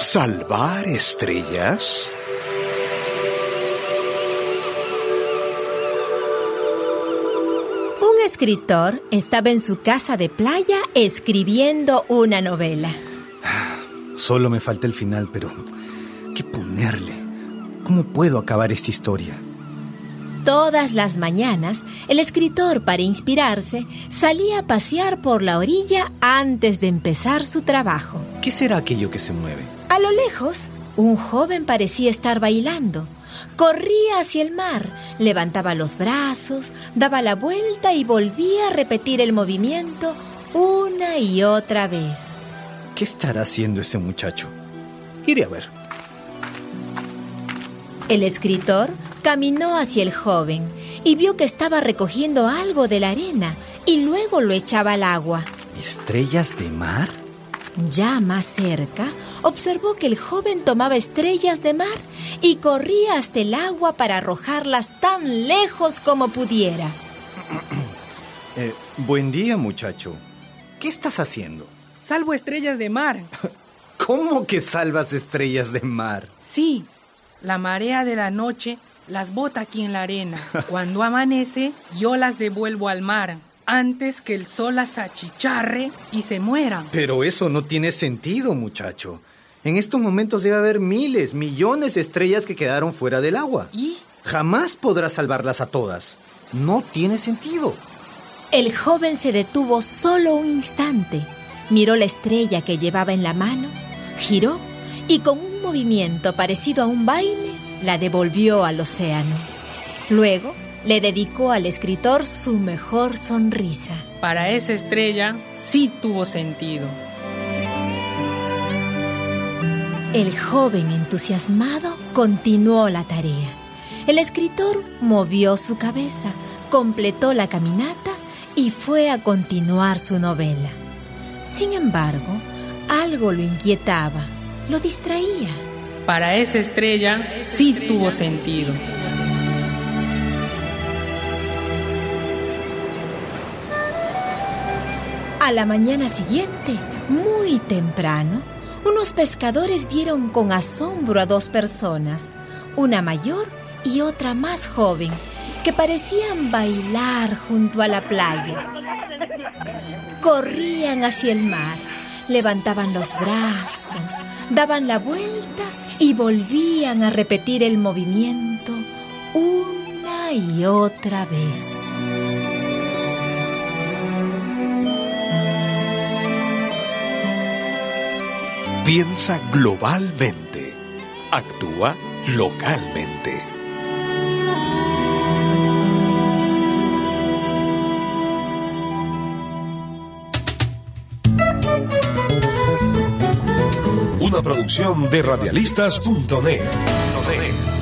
¿Salvar estrellas? Un escritor estaba en su casa de playa escribiendo una novela. Solo me falta el final, pero ¿qué ponerle? ¿Cómo puedo acabar esta historia? Todas las mañanas, el escritor, para inspirarse, salía a pasear por la orilla antes de empezar su trabajo. ¿Qué será aquello que se mueve? A lo lejos, un joven parecía estar bailando. Corría hacia el mar, levantaba los brazos, daba la vuelta y volvía a repetir el movimiento una y otra vez. ¿Qué estará haciendo ese muchacho? Iré a ver. El escritor caminó hacia el joven y vio que estaba recogiendo algo de la arena y luego lo echaba al agua. ¿Estrellas de mar? Ya más cerca, observó que el joven tomaba estrellas de mar y corría hasta el agua para arrojarlas tan lejos como pudiera. Eh, buen día, muchacho. ¿Qué estás haciendo? Salvo estrellas de mar. ¿Cómo que salvas estrellas de mar? Sí, la marea de la noche las bota aquí en la arena. Cuando amanece, yo las devuelvo al mar antes que el sol las achicharre y se mueran. Pero eso no tiene sentido, muchacho. En estos momentos debe haber miles, millones de estrellas que quedaron fuera del agua. ¿Y? Jamás podrás salvarlas a todas. No tiene sentido. El joven se detuvo solo un instante, miró la estrella que llevaba en la mano, giró y con un movimiento parecido a un baile la devolvió al océano. Luego le dedicó al escritor su mejor sonrisa. Para esa estrella sí tuvo sentido. El joven entusiasmado continuó la tarea. El escritor movió su cabeza, completó la caminata y fue a continuar su novela. Sin embargo, algo lo inquietaba, lo distraía. Para esa estrella sí tuvo sentido. A la mañana siguiente, muy temprano, unos pescadores vieron con asombro a dos personas, una mayor y otra más joven, que parecían bailar junto a la playa. Corrían hacia el mar, levantaban los brazos, daban la vuelta y volvían a repetir el movimiento una y otra vez. Piensa globalmente. Actúa localmente. Producción de radialistas.net.